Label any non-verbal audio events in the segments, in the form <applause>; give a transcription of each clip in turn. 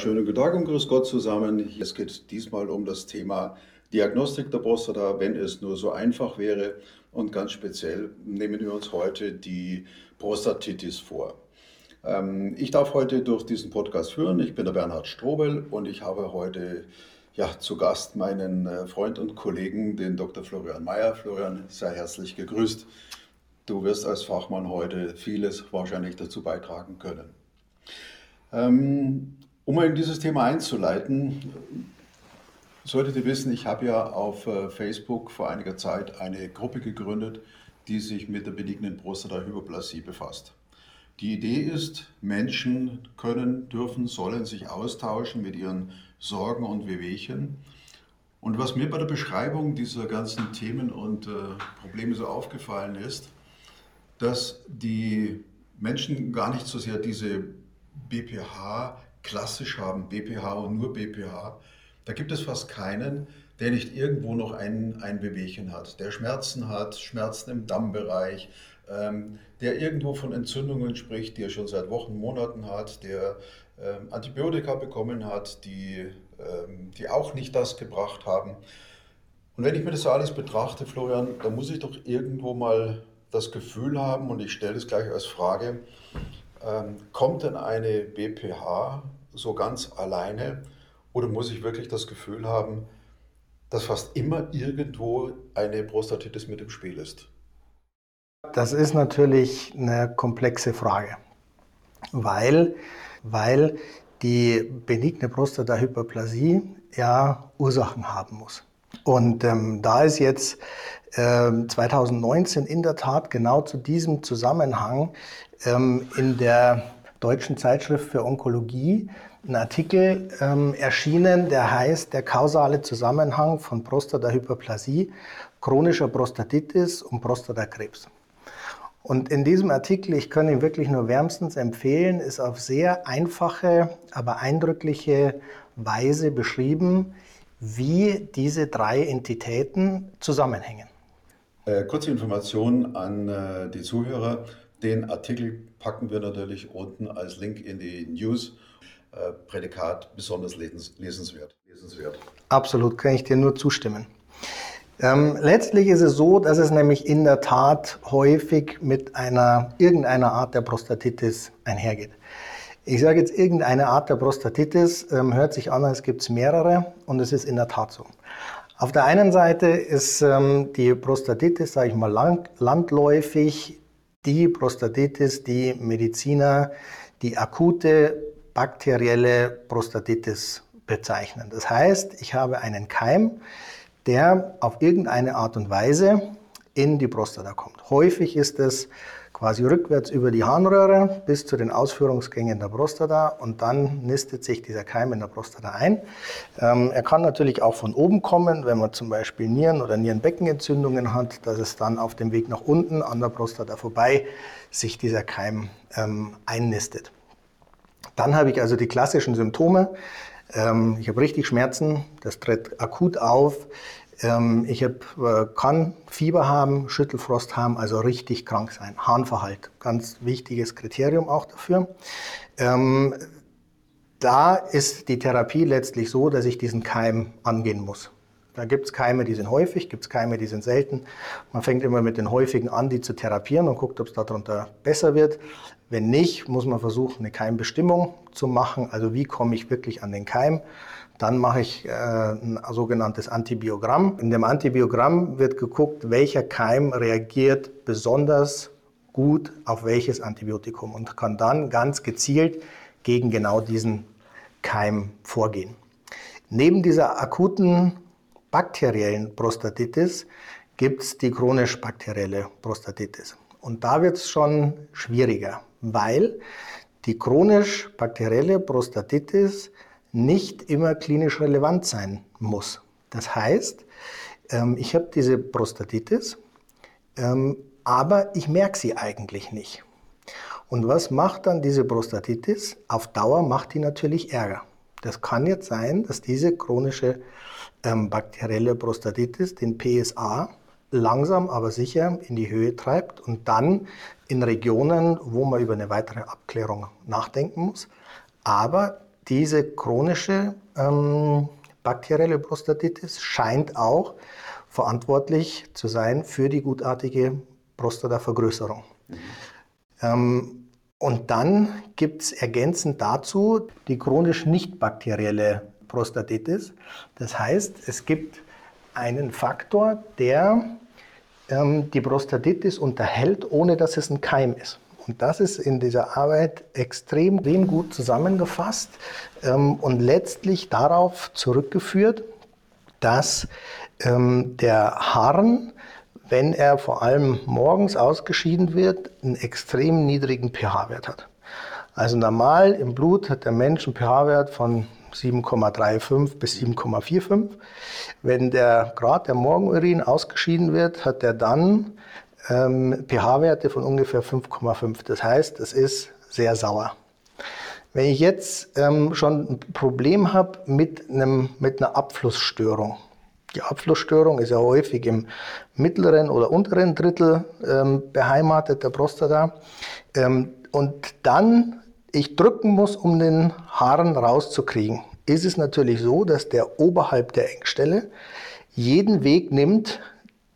Schönen guten Tag und grüß Gott zusammen. Es geht diesmal um das Thema Diagnostik der Prostata, wenn es nur so einfach wäre. Und ganz speziell nehmen wir uns heute die Prostatitis vor. Ähm, ich darf heute durch diesen Podcast führen. Ich bin der Bernhard Strobel und ich habe heute ja, zu Gast meinen äh, Freund und Kollegen, den Dr. Florian Mayer. Florian, sehr herzlich gegrüßt. Du wirst als Fachmann heute vieles wahrscheinlich dazu beitragen können. Ähm, um in dieses Thema einzuleiten, solltet ihr wissen, ich habe ja auf äh, Facebook vor einiger Zeit eine Gruppe gegründet, die sich mit der benignen Prostatahyperplasie befasst. Die Idee ist, Menschen können, dürfen, sollen sich austauschen mit ihren Sorgen und Wehwehchen. Und was mir bei der Beschreibung dieser ganzen Themen und äh, Probleme so aufgefallen ist, dass die Menschen gar nicht so sehr diese BPH klassisch haben, BPH und nur BPH, da gibt es fast keinen, der nicht irgendwo noch ein, ein Wehwehchen hat, der Schmerzen hat, Schmerzen im Dammbereich, ähm, der irgendwo von Entzündungen spricht, die er schon seit Wochen, Monaten hat, der ähm, Antibiotika bekommen hat, die, ähm, die auch nicht das gebracht haben. Und wenn ich mir das alles betrachte, Florian, dann muss ich doch irgendwo mal das Gefühl haben, und ich stelle es gleich als Frage, ähm, kommt denn eine BPH so ganz alleine oder muss ich wirklich das Gefühl haben, dass fast immer irgendwo eine Prostatitis mit im Spiel ist? Das ist natürlich eine komplexe Frage, weil, weil die benigne Prostatahyperplasie ja Ursachen haben muss. Und ähm, da ist jetzt äh, 2019 in der Tat genau zu diesem Zusammenhang ähm, in der Deutschen Zeitschrift für Onkologie ein Artikel ähm, erschienen, der heißt Der kausale Zusammenhang von Prostatahyperplasie, chronischer Prostatitis und Prostatakrebs. Und in diesem Artikel, ich kann ihn wirklich nur wärmstens empfehlen, ist auf sehr einfache, aber eindrückliche Weise beschrieben, wie diese drei Entitäten zusammenhängen. Äh, kurze Information an äh, die Zuhörer. Den Artikel packen wir natürlich unten als Link in die News. Äh, Prädikat besonders lesenswert. lesenswert. Absolut, kann ich dir nur zustimmen. Ähm, letztlich ist es so, dass es nämlich in der Tat häufig mit einer irgendeiner Art der Prostatitis einhergeht. Ich sage jetzt irgendeine Art der Prostatitis, ähm, hört sich an, als gibt es mehrere und es ist in der Tat so. Auf der einen Seite ist ähm, die Prostatitis, sage ich mal, lang, landläufig die Prostatitis, die Mediziner die akute bakterielle Prostatitis bezeichnen. Das heißt, ich habe einen Keim, der auf irgendeine Art und Weise in die Prostata kommt. Häufig ist es quasi rückwärts über die Harnröhre bis zu den Ausführungsgängen der Prostata und dann nistet sich dieser Keim in der Prostata ein. Ähm, er kann natürlich auch von oben kommen, wenn man zum Beispiel Nieren- oder Nierenbeckenentzündungen hat, dass es dann auf dem Weg nach unten an der Prostata vorbei sich dieser Keim ähm, einnistet. Dann habe ich also die klassischen Symptome. Ähm, ich habe richtig Schmerzen, das tritt akut auf. Ähm, ich hab, äh, kann Fieber haben, Schüttelfrost haben, also richtig krank sein. Harnverhalt, ganz wichtiges Kriterium auch dafür. Ähm, da ist die Therapie letztlich so, dass ich diesen Keim angehen muss. Da gibt es Keime, die sind häufig, gibt es Keime, die sind selten. Man fängt immer mit den häufigen an, die zu therapieren und guckt, ob es darunter besser wird. Wenn nicht, muss man versuchen, eine Keimbestimmung zu machen. Also wie komme ich wirklich an den Keim? Dann mache ich äh, ein sogenanntes Antibiogramm. In dem Antibiogramm wird geguckt, welcher Keim reagiert besonders gut auf welches Antibiotikum und kann dann ganz gezielt gegen genau diesen Keim vorgehen. Neben dieser akuten bakteriellen Prostatitis gibt es die chronisch bakterielle Prostatitis. Und da wird es schon schwieriger, weil die chronisch bakterielle Prostatitis nicht immer klinisch relevant sein muss. Das heißt, ähm, ich habe diese Prostatitis, ähm, aber ich merke sie eigentlich nicht. Und was macht dann diese Prostatitis? Auf Dauer macht die natürlich Ärger. Das kann jetzt sein, dass diese chronische ähm, bakterielle Prostatitis den PSA langsam aber sicher in die Höhe treibt und dann in Regionen, wo man über eine weitere Abklärung nachdenken muss. Aber diese chronische ähm, bakterielle Prostatitis scheint auch verantwortlich zu sein für die gutartige Prostatavergrößerung. Mhm. Ähm, und dann gibt es ergänzend dazu die chronisch nicht bakterielle Prostatitis. Das heißt, es gibt einen Faktor, der ähm, die Prostatitis unterhält, ohne dass es ein Keim ist. Und das ist in dieser Arbeit extrem, extrem gut zusammengefasst ähm, und letztlich darauf zurückgeführt, dass ähm, der Harn, wenn er vor allem morgens ausgeschieden wird, einen extrem niedrigen pH-Wert hat. Also normal im Blut hat der Mensch einen pH-Wert von 7,35 bis 7,45. Wenn der Grad der Morgenurin ausgeschieden wird, hat er dann ähm, pH-Werte von ungefähr 5,5. Das heißt, es ist sehr sauer. Wenn ich jetzt ähm, schon ein Problem habe mit, mit einer Abflussstörung, die Abflussstörung ist ja häufig im mittleren oder unteren Drittel ähm, beheimatet der Prostata, ähm, und dann ich drücken muss, um den Haaren rauszukriegen, ist es natürlich so, dass der oberhalb der Engstelle jeden Weg nimmt,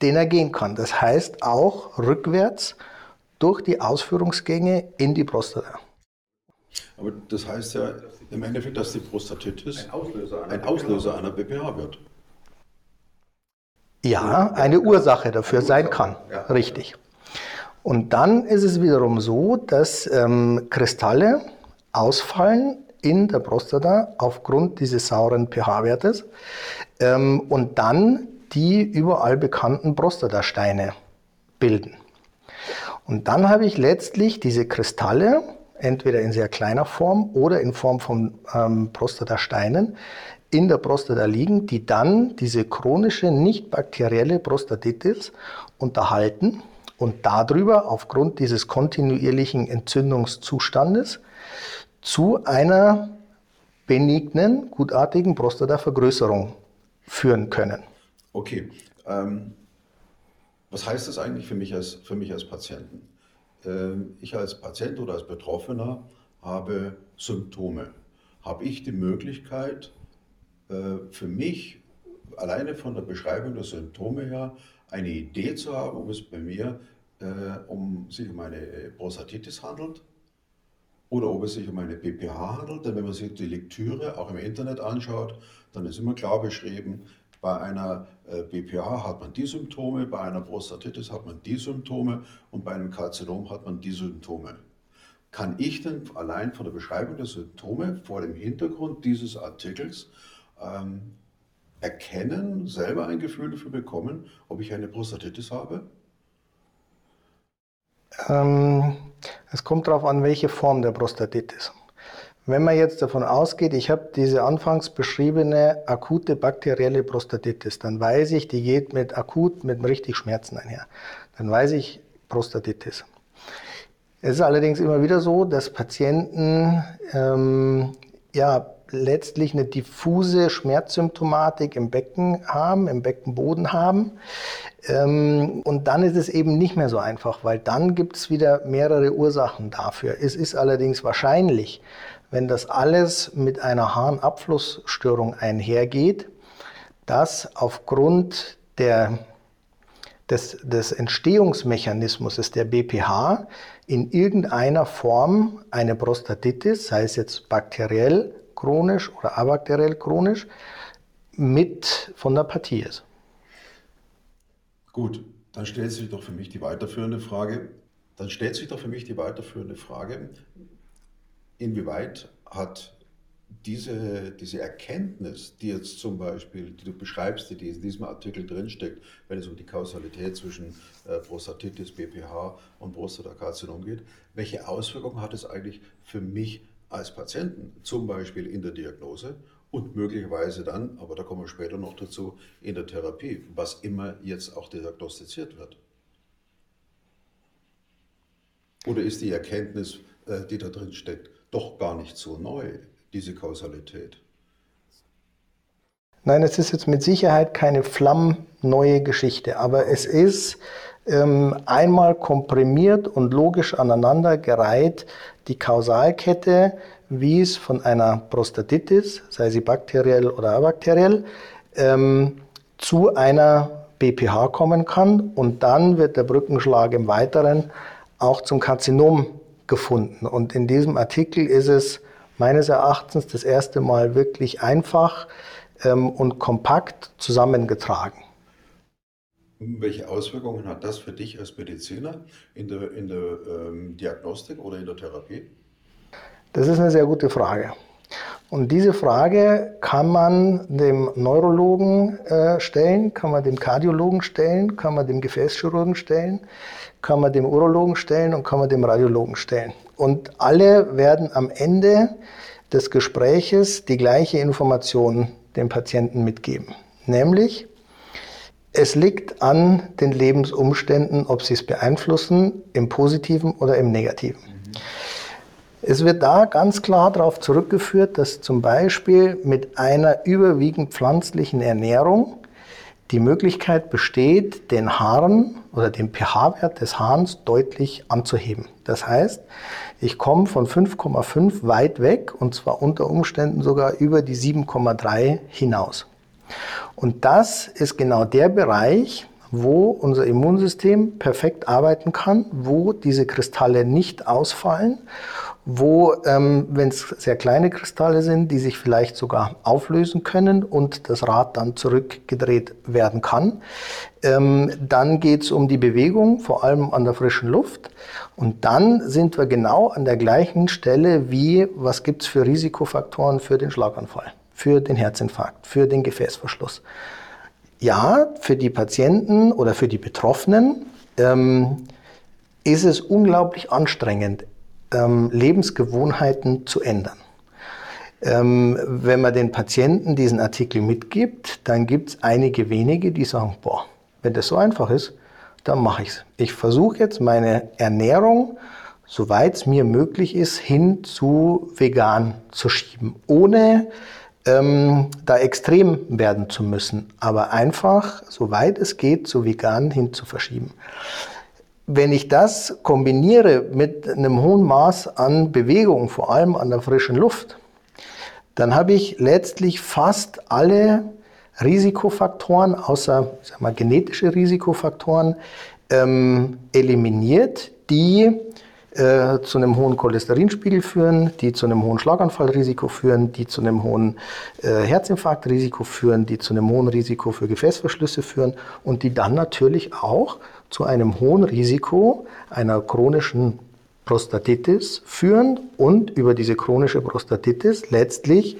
den er gehen kann. Das heißt auch rückwärts durch die Ausführungsgänge in die Prostata. Aber das heißt ja im Endeffekt, dass die Prostatitis ein Auslöser einer, ein Auslöser einer BPH wird. Ja, eine Ursache dafür sein kann. Richtig. Und dann ist es wiederum so, dass ähm, Kristalle ausfallen in der Prostata aufgrund dieses sauren pH-Wertes ähm, und dann die überall bekannten Prostatasteine bilden. Und dann habe ich letztlich diese Kristalle, entweder in sehr kleiner Form oder in Form von ähm, Prostatasteinen, in der Prostata liegen, die dann diese chronische nicht bakterielle Prostatitis unterhalten und darüber aufgrund dieses kontinuierlichen Entzündungszustandes zu einer benignen, gutartigen Prostatavergrößerung führen können. Okay. Ähm, was heißt das eigentlich für mich als, für mich als Patienten? Ähm, ich als Patient oder als Betroffener habe Symptome. Habe ich die Möglichkeit, für mich alleine von der Beschreibung der Symptome her eine Idee zu haben, ob es bei mir äh, um sich um eine Prostatitis handelt oder ob es sich um eine BPH handelt. Denn wenn man sich die Lektüre auch im Internet anschaut, dann ist immer klar beschrieben, bei einer BPH äh, hat man die Symptome, bei einer Prostatitis hat man die Symptome und bei einem Karzinom hat man die Symptome. Kann ich denn allein von der Beschreibung der Symptome vor dem Hintergrund dieses Artikels ähm, erkennen, selber ein Gefühl dafür bekommen, ob ich eine Prostatitis habe? Ähm, es kommt darauf an, welche Form der Prostatitis. Wenn man jetzt davon ausgeht, ich habe diese anfangs beschriebene akute bakterielle Prostatitis, dann weiß ich, die geht mit akut, mit richtig Schmerzen einher. Dann weiß ich Prostatitis. Es ist allerdings immer wieder so, dass Patienten ähm, ja, letztlich eine diffuse Schmerzsymptomatik im Becken haben, im Beckenboden haben. Ähm, und dann ist es eben nicht mehr so einfach, weil dann gibt es wieder mehrere Ursachen dafür. Es ist allerdings wahrscheinlich, wenn das alles mit einer Harnabflussstörung einhergeht, dass aufgrund der, des, des Entstehungsmechanismus der BPH in irgendeiner Form eine Prostatitis, sei es jetzt bakteriell chronisch oder abakteriell chronisch, mit von der Partie ist. Gut, dann stellt sich doch für mich die weiterführende Frage. Dann stellt sich doch für mich die weiterführende Frage, inwieweit hat diese, diese Erkenntnis, die jetzt zum Beispiel, die du beschreibst, die in diesem Artikel drinsteckt, wenn es um die Kausalität zwischen äh, Prostatitis, BPH und Prostatakarzinom geht, welche Auswirkungen hat es eigentlich für mich als Patienten, zum Beispiel in der Diagnose und möglicherweise dann, aber da kommen wir später noch dazu, in der Therapie, was immer jetzt auch diagnostiziert wird. Oder ist die Erkenntnis, äh, die da drin steckt, doch gar nicht so neu, diese Kausalität? Nein, es ist jetzt mit Sicherheit keine flammneue Geschichte, aber es ist einmal komprimiert und logisch aneinandergereiht die Kausalkette, wie es von einer Prostatitis, sei sie bakteriell oder abakteriell, ähm, zu einer BPH kommen kann und dann wird der Brückenschlag im Weiteren auch zum Karzinom gefunden. Und in diesem Artikel ist es meines Erachtens das erste Mal wirklich einfach ähm, und kompakt zusammengetragen. Welche Auswirkungen hat das für dich als Mediziner in der, in der ähm, Diagnostik oder in der Therapie? Das ist eine sehr gute Frage. Und diese Frage kann man dem Neurologen äh, stellen, kann man dem Kardiologen stellen, kann man dem Gefäßchirurgen stellen, kann man dem Urologen stellen und kann man dem Radiologen stellen. Und alle werden am Ende des Gespräches die gleiche Information dem Patienten mitgeben. Nämlich, es liegt an den Lebensumständen, ob sie es beeinflussen, im positiven oder im negativen. Es wird da ganz klar darauf zurückgeführt, dass zum Beispiel mit einer überwiegend pflanzlichen Ernährung die Möglichkeit besteht, den Haaren oder den pH-Wert des Hahns deutlich anzuheben. Das heißt, ich komme von 5,5 weit weg und zwar unter Umständen sogar über die 7,3 hinaus. Und das ist genau der Bereich, wo unser Immunsystem perfekt arbeiten kann, wo diese Kristalle nicht ausfallen, wo, ähm, wenn es sehr kleine Kristalle sind, die sich vielleicht sogar auflösen können und das Rad dann zurückgedreht werden kann. Ähm, dann geht es um die Bewegung, vor allem an der frischen Luft. Und dann sind wir genau an der gleichen Stelle wie, was gibt es für Risikofaktoren für den Schlaganfall für den Herzinfarkt, für den Gefäßverschluss. Ja, für die Patienten oder für die Betroffenen ähm, ist es unglaublich anstrengend, ähm, Lebensgewohnheiten zu ändern. Ähm, wenn man den Patienten diesen Artikel mitgibt, dann gibt es einige wenige, die sagen, boah, wenn das so einfach ist, dann mache ich es. Ich versuche jetzt meine Ernährung, soweit es mir möglich ist, hin zu vegan zu schieben, ohne ähm, da extrem werden zu müssen, aber einfach, soweit es geht, zu vegan hin zu verschieben. Wenn ich das kombiniere mit einem hohen Maß an Bewegung, vor allem an der frischen Luft, dann habe ich letztlich fast alle Risikofaktoren, außer sag mal, genetische Risikofaktoren, ähm, eliminiert, die äh, zu einem hohen Cholesterinspiegel führen, die zu einem hohen Schlaganfallrisiko führen, die zu einem hohen äh, Herzinfarktrisiko führen, die zu einem hohen Risiko für Gefäßverschlüsse führen und die dann natürlich auch zu einem hohen Risiko einer chronischen Prostatitis führen und über diese chronische Prostatitis letztlich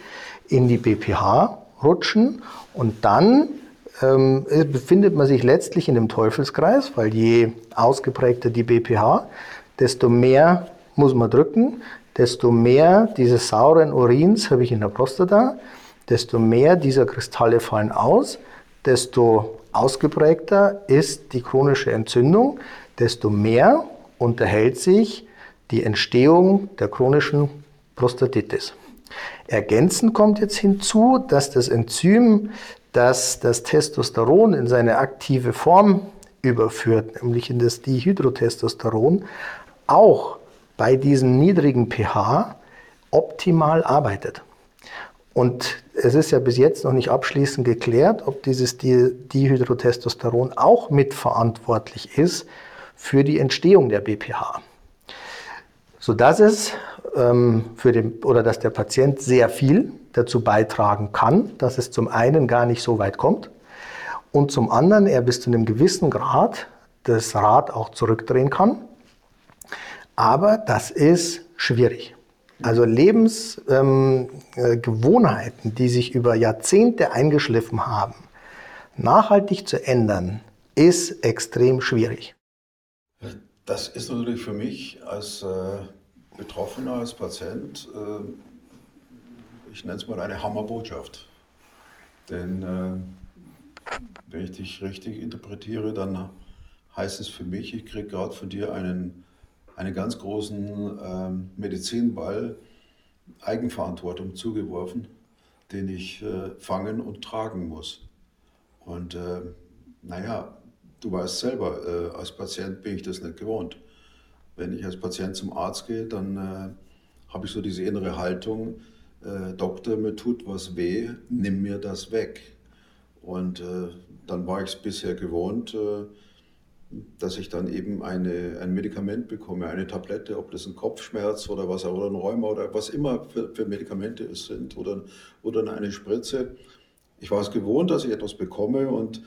in die BPH rutschen und dann ähm, befindet man sich letztlich in dem Teufelskreis, weil je ausgeprägter die BPH, desto mehr muss man drücken, desto mehr dieses sauren Urins habe ich in der Prostata, desto mehr dieser Kristalle fallen aus, desto ausgeprägter ist die chronische Entzündung, desto mehr unterhält sich die Entstehung der chronischen Prostatitis. Ergänzend kommt jetzt hinzu, dass das Enzym, das das Testosteron in seine aktive Form überführt, nämlich in das Dihydrotestosteron, auch bei diesem niedrigen pH optimal arbeitet. Und es ist ja bis jetzt noch nicht abschließend geklärt, ob dieses Dihydrotestosteron auch mitverantwortlich ist für die Entstehung der BPH. Sodass es ähm, für den, oder dass der Patient sehr viel dazu beitragen kann, dass es zum einen gar nicht so weit kommt und zum anderen er bis zu einem gewissen Grad das Rad auch zurückdrehen kann aber das ist schwierig. Also Lebensgewohnheiten, ähm, die sich über Jahrzehnte eingeschliffen haben, nachhaltig zu ändern, ist extrem schwierig. Das ist natürlich für mich als äh, Betroffener, als Patient, äh, ich nenne es mal eine Hammerbotschaft. Denn äh, wenn ich dich richtig interpretiere, dann heißt es für mich, ich kriege gerade von dir einen, einen ganz großen ähm, Medizinball Eigenverantwortung zugeworfen, den ich äh, fangen und tragen muss. Und äh, naja, du weißt selber, äh, als Patient bin ich das nicht gewohnt. Wenn ich als Patient zum Arzt gehe, dann äh, habe ich so diese innere Haltung, äh, Doktor, mir tut was weh, nimm mir das weg. Und äh, dann war ich es bisher gewohnt, dass ich dann eben eine, ein Medikament bekomme, eine Tablette, ob das ein Kopfschmerz oder was oder ein Rheuma oder was immer für, für Medikamente es sind oder, oder eine Spritze. Ich war es gewohnt, dass ich etwas bekomme und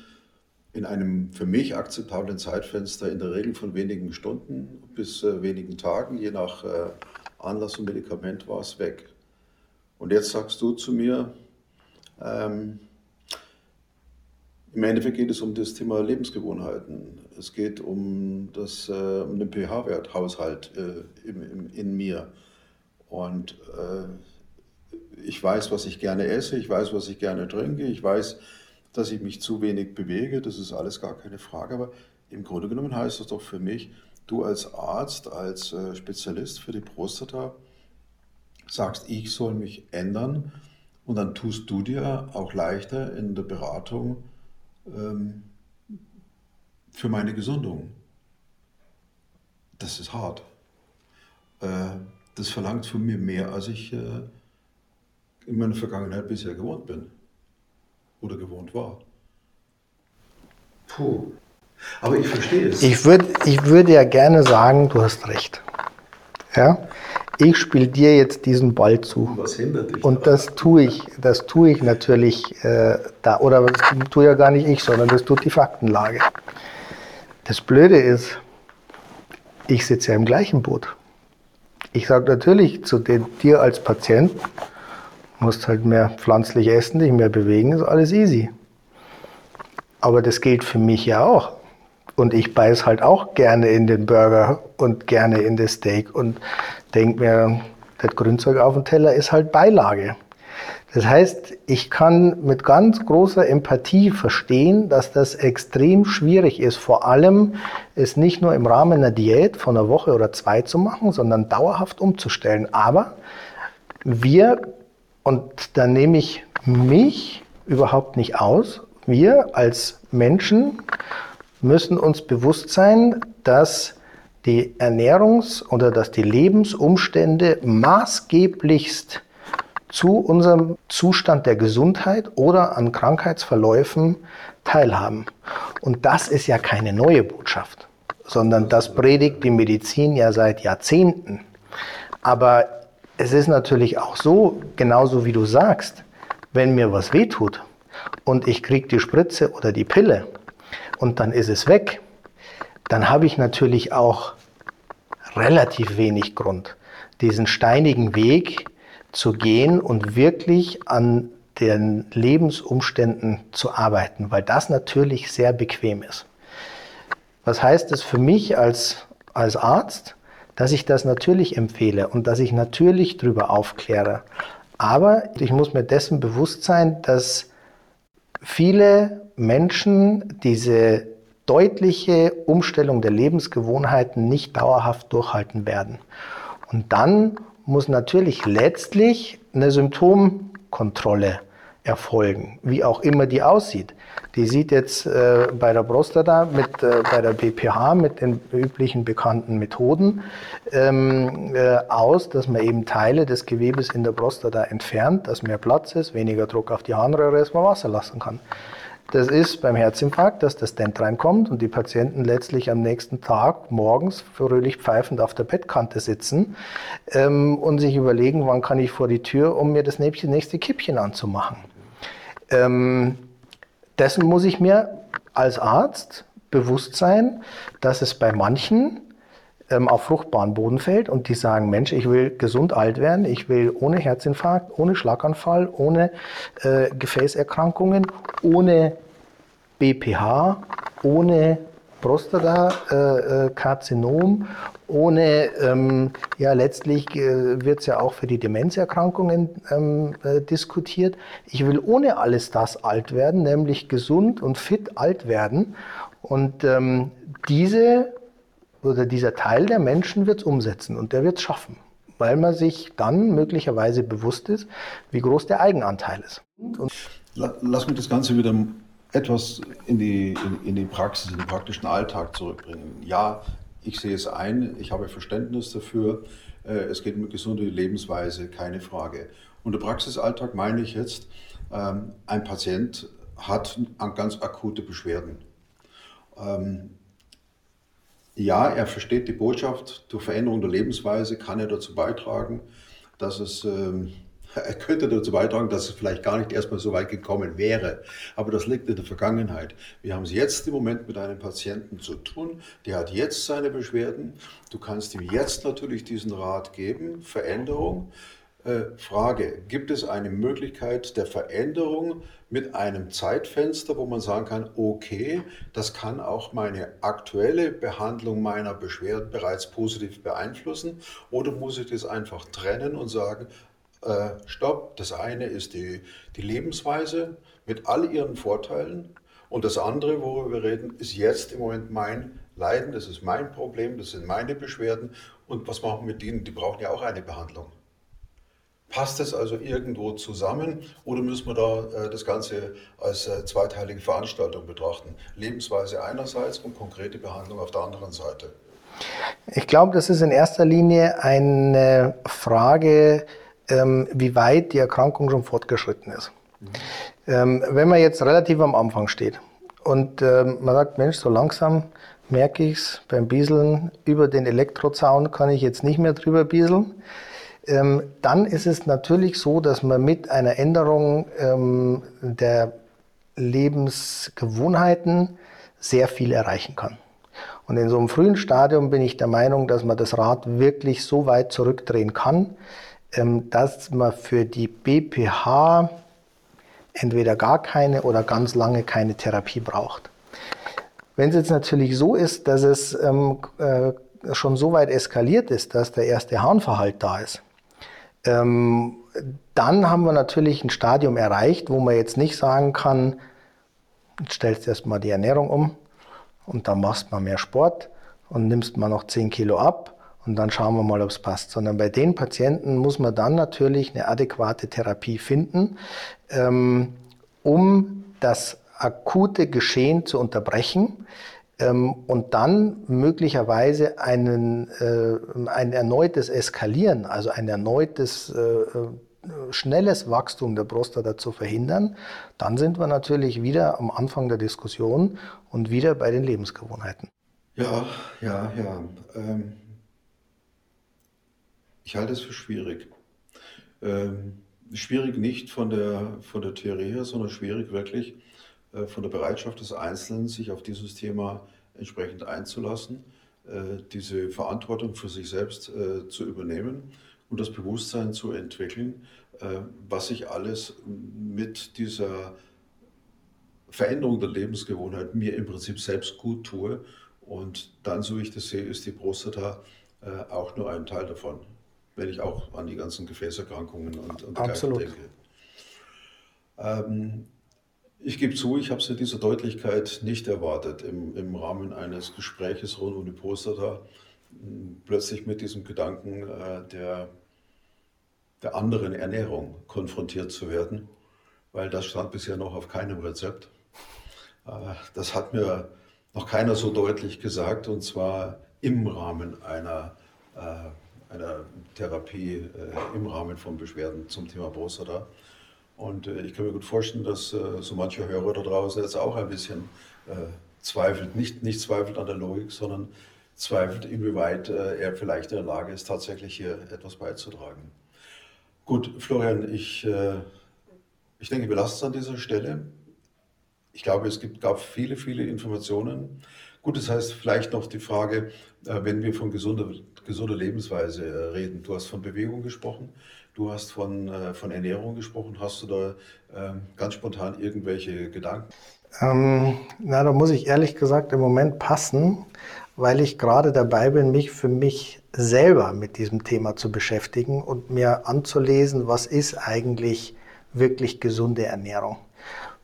in einem für mich akzeptablen Zeitfenster, in der Regel von wenigen Stunden bis äh, wenigen Tagen, je nach äh, Anlass und Medikament, war es weg. Und jetzt sagst du zu mir, ähm, im Endeffekt geht es um das Thema Lebensgewohnheiten. Es geht um, das, äh, um den pH-Wert, Haushalt äh, im, im, in mir. Und äh, ich weiß, was ich gerne esse, ich weiß, was ich gerne trinke, ich weiß, dass ich mich zu wenig bewege, das ist alles gar keine Frage. Aber im Grunde genommen heißt das doch für mich, du als Arzt, als äh, Spezialist für die Prostata, sagst, ich soll mich ändern und dann tust du dir auch leichter in der Beratung ähm, für meine Gesundung. Das ist hart. Äh, das verlangt von mir mehr, als ich äh, in meiner Vergangenheit bisher gewohnt bin oder gewohnt war. Puh. Aber ich verstehe es. Ich, würd, ich würde ja gerne sagen, du hast recht. Ja? ich spiele dir jetzt diesen Ball zu. Was hindert dich? Und das tue ich, das tue ich natürlich äh, da, oder das tue ja gar nicht ich, sondern das tut die Faktenlage. Das Blöde ist, ich sitze ja im gleichen Boot. Ich sage natürlich zu den, dir als Patient, musst halt mehr pflanzlich essen, dich mehr bewegen, ist alles easy. Aber das gilt für mich ja auch. Und ich beiß halt auch gerne in den Burger und gerne in das Steak und denke mir, das Grünzeug auf dem Teller ist halt Beilage. Das heißt, ich kann mit ganz großer Empathie verstehen, dass das extrem schwierig ist, vor allem es nicht nur im Rahmen einer Diät von einer Woche oder zwei zu machen, sondern dauerhaft umzustellen. Aber wir, und da nehme ich mich überhaupt nicht aus, wir als Menschen müssen uns bewusst sein, dass die Ernährungs- oder dass die Lebensumstände maßgeblichst zu unserem Zustand der Gesundheit oder an Krankheitsverläufen teilhaben. Und das ist ja keine neue Botschaft, sondern das predigt die Medizin ja seit Jahrzehnten. Aber es ist natürlich auch so, genauso wie du sagst, wenn mir was wehtut und ich kriege die Spritze oder die Pille, und dann ist es weg, dann habe ich natürlich auch relativ wenig Grund, diesen steinigen Weg zu gehen und wirklich an den Lebensumständen zu arbeiten, weil das natürlich sehr bequem ist. Was heißt es für mich als, als Arzt? Dass ich das natürlich empfehle und dass ich natürlich darüber aufkläre. Aber ich muss mir dessen bewusst sein, dass viele Menschen diese deutliche Umstellung der Lebensgewohnheiten nicht dauerhaft durchhalten werden. Und dann muss natürlich letztlich eine Symptomkontrolle erfolgen, wie auch immer die aussieht. Die sieht jetzt äh, bei der Prostata mit äh, bei der BPH mit den üblichen bekannten Methoden ähm, äh, aus, dass man eben Teile des Gewebes in der Prostata entfernt, dass mehr Platz ist, weniger Druck auf die Harnröhre, dass man Wasser lassen kann. Das ist beim Herzinfarkt, dass das Stent reinkommt und die Patienten letztlich am nächsten Tag morgens fröhlich pfeifend auf der Bettkante sitzen ähm, und sich überlegen, wann kann ich vor die Tür, um mir das nächste Kippchen anzumachen. Ähm, dessen muss ich mir als Arzt bewusst sein, dass es bei manchen ähm, auf fruchtbaren Boden fällt und die sagen, Mensch, ich will gesund alt werden, ich will ohne Herzinfarkt, ohne Schlaganfall, ohne äh, Gefäßerkrankungen, ohne BPH, ohne Prostatakarzinom, ohne, ähm, ja letztlich äh, wird es ja auch für die Demenzerkrankungen ähm, äh, diskutiert. Ich will ohne alles das alt werden, nämlich gesund und fit alt werden. Und ähm, diese oder dieser Teil der Menschen wird es umsetzen und der wird es schaffen weil man sich dann möglicherweise bewusst ist, wie groß der Eigenanteil ist. Und Lass mich das Ganze wieder etwas in die, in, in die Praxis, in den praktischen Alltag zurückbringen. Ja, ich sehe es ein, ich habe Verständnis dafür, äh, es geht um gesunde Lebensweise, keine Frage. Und der Praxisalltag meine ich jetzt, ähm, ein Patient hat ganz akute Beschwerden. Ja, er versteht die Botschaft, durch Veränderung der Lebensweise kann er dazu beitragen, dass es ähm, <laughs> er könnte dazu beitragen, dass es vielleicht gar nicht erstmal so weit gekommen wäre. Aber das liegt in der Vergangenheit. Wir haben es jetzt im Moment mit einem Patienten zu tun, der hat jetzt seine Beschwerden. Du kannst ihm jetzt natürlich diesen Rat geben, Veränderung. Äh, Frage, gibt es eine Möglichkeit der Veränderung mit einem Zeitfenster, wo man sagen kann, okay, das kann auch meine aktuelle Behandlung meiner Beschwerden bereits positiv beeinflussen? Oder muss ich das einfach trennen und sagen, äh, stopp, das eine ist die, die Lebensweise mit all ihren Vorteilen und das andere, worüber wir reden, ist jetzt im Moment mein Leiden, das ist mein Problem, das sind meine Beschwerden und was machen wir mit denen? Die brauchen ja auch eine Behandlung. Passt das also irgendwo zusammen oder müssen wir da äh, das Ganze als äh, zweiteilige Veranstaltung betrachten? Lebensweise einerseits und konkrete Behandlung auf der anderen Seite. Ich glaube, das ist in erster Linie eine Frage, ähm, wie weit die Erkrankung schon fortgeschritten ist. Mhm. Ähm, wenn man jetzt relativ am Anfang steht und ähm, man sagt, Mensch, so langsam merke ich es beim Bieseln, über den Elektrozaun kann ich jetzt nicht mehr drüber bieseln, ähm, dann ist es natürlich so, dass man mit einer Änderung ähm, der Lebensgewohnheiten sehr viel erreichen kann. Und in so einem frühen Stadium bin ich der Meinung, dass man das Rad wirklich so weit zurückdrehen kann, ähm, dass man für die BPH entweder gar keine oder ganz lange keine Therapie braucht. Wenn es jetzt natürlich so ist, dass es ähm, äh, schon so weit eskaliert ist, dass der erste Harnverhalt da ist, ähm, dann haben wir natürlich ein Stadium erreicht, wo man jetzt nicht sagen kann, jetzt stellst erstmal die Ernährung um und dann machst mal mehr Sport und nimmst mal noch 10 Kilo ab und dann schauen wir mal, ob es passt. Sondern bei den Patienten muss man dann natürlich eine adäquate Therapie finden, ähm, um das akute Geschehen zu unterbrechen ähm, und dann möglicherweise einen, äh, ein erneutes Eskalieren, also ein erneutes äh, äh, schnelles Wachstum der Prostata zu verhindern, dann sind wir natürlich wieder am Anfang der Diskussion und wieder bei den Lebensgewohnheiten. Ja, ja, ja. Ähm ich halte es für schwierig. Ähm, schwierig nicht von der, von der Theorie her, sondern schwierig wirklich von der Bereitschaft des Einzelnen, sich auf dieses Thema entsprechend einzulassen, äh, diese Verantwortung für sich selbst äh, zu übernehmen und das Bewusstsein zu entwickeln, äh, was ich alles mit dieser Veränderung der Lebensgewohnheit mir im Prinzip selbst gut tue. Und dann, so wie ich das sehe, ist die Prostata äh, auch nur ein Teil davon wenn ich auch an die ganzen Gefäßerkrankungen und, und Absolut. denke. Ähm, ich gebe zu, ich habe es in dieser Deutlichkeit nicht erwartet, im, im Rahmen eines Gespräches rund um die Prostata plötzlich mit diesem Gedanken äh, der, der anderen Ernährung konfrontiert zu werden, weil das stand bisher noch auf keinem Rezept. Äh, das hat mir noch keiner so deutlich gesagt, und zwar im Rahmen einer äh, einer Therapie äh, im Rahmen von Beschwerden zum Thema Prostata. Und äh, ich kann mir gut vorstellen, dass äh, so mancher Hörer da draußen jetzt auch ein bisschen äh, zweifelt, nicht, nicht zweifelt an der Logik, sondern zweifelt, inwieweit er vielleicht in der Lage ist, tatsächlich hier etwas beizutragen. Gut, Florian, ich, ich denke, wir lassen es an dieser Stelle. Ich glaube, es gibt, gab viele, viele Informationen. Gut, das heißt vielleicht noch die Frage, wenn wir von gesunder, gesunder Lebensweise reden. Du hast von Bewegung gesprochen, Du hast von, äh, von Ernährung gesprochen. Hast du da äh, ganz spontan irgendwelche Gedanken? Ähm, na, da muss ich ehrlich gesagt im Moment passen, weil ich gerade dabei bin, mich für mich selber mit diesem Thema zu beschäftigen und mir anzulesen, was ist eigentlich wirklich gesunde Ernährung.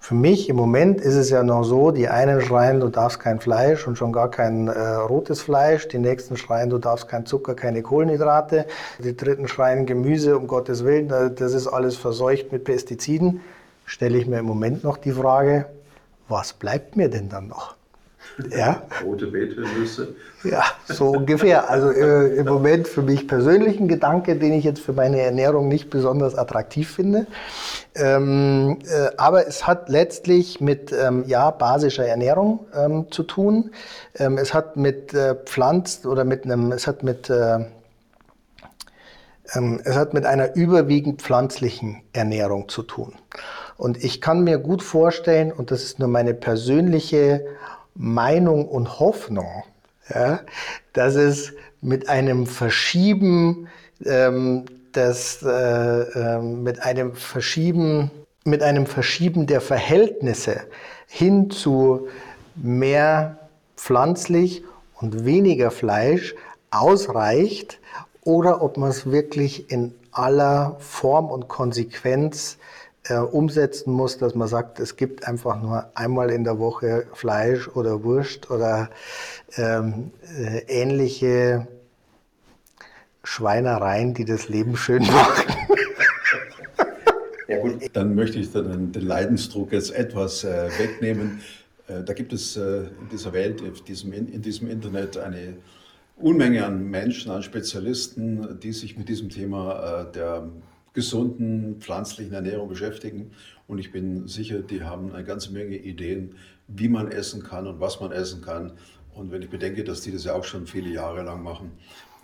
Für mich im Moment ist es ja noch so, die einen schreien, du darfst kein Fleisch und schon gar kein äh, rotes Fleisch. Die nächsten schreien, du darfst kein Zucker, keine Kohlenhydrate. Die dritten schreien Gemüse, um Gottes Willen, das ist alles verseucht mit Pestiziden. Stelle ich mir im Moment noch die Frage, was bleibt mir denn dann noch? Ja. Rote Beete-Nüsse. Ja, so ungefähr. Also äh, im Moment für mich persönlich ein Gedanke, den ich jetzt für meine Ernährung nicht besonders attraktiv finde. Ähm, äh, aber es hat letztlich mit ähm, ja, basischer Ernährung ähm, zu tun. Ähm, es hat mit äh, Pflanz oder mit einem, es hat mit äh, ähm, es hat mit einer überwiegend pflanzlichen Ernährung zu tun. Und ich kann mir gut vorstellen, und das ist nur meine persönliche Meinung und Hoffnung, ja, dass es mit einem Verschieben ähm, das, äh, äh, mit einem Verschieben mit einem Verschieben der Verhältnisse hin zu mehr pflanzlich und weniger Fleisch ausreicht oder ob man es wirklich in aller Form und Konsequenz äh, umsetzen muss, dass man sagt, es gibt einfach nur einmal in der Woche Fleisch oder Wurst oder ähm, äh, ähnliche Schweinereien, die das Leben schön machen. Ja, gut. Dann möchte ich den, den Leidensdruck jetzt etwas äh, wegnehmen. Äh, da gibt es äh, in dieser Welt, in diesem, in diesem Internet eine Unmenge an Menschen, an Spezialisten, die sich mit diesem Thema äh, der gesunden pflanzlichen Ernährung beschäftigen. Und ich bin sicher, die haben eine ganze Menge Ideen, wie man essen kann und was man essen kann. Und wenn ich bedenke, dass die das ja auch schon viele Jahre lang machen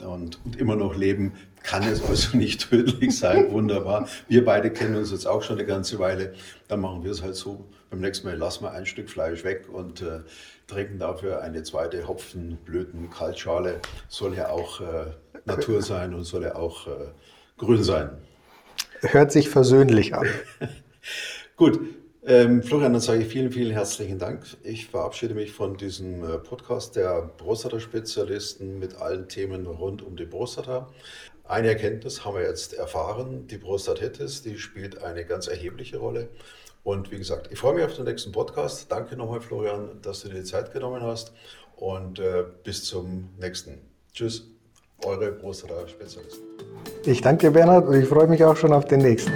und, und immer noch leben, kann es also <laughs> nicht tödlich sein. Wunderbar. Wir beide kennen uns jetzt auch schon eine ganze Weile. Dann machen wir es halt so. Beim nächsten Mal lassen wir ein Stück Fleisch weg und äh, trinken dafür eine zweite Hopfenblüten-Kaltschale. Soll ja auch äh, Natur sein und soll ja auch äh, grün sein. Hört sich versöhnlich an. <laughs> Gut, ähm, Florian, dann sage ich vielen, vielen herzlichen Dank. Ich verabschiede mich von diesem äh, Podcast der Prostata-Spezialisten mit allen Themen rund um die Prostata. Eine Erkenntnis haben wir jetzt erfahren, die Prostatitis, die spielt eine ganz erhebliche Rolle. Und wie gesagt, ich freue mich auf den nächsten Podcast. Danke nochmal, Florian, dass du dir die Zeit genommen hast. Und äh, bis zum nächsten. Tschüss, eure Prostata-Spezialisten. Ich danke dir, Bernhard, und ich freue mich auch schon auf den nächsten.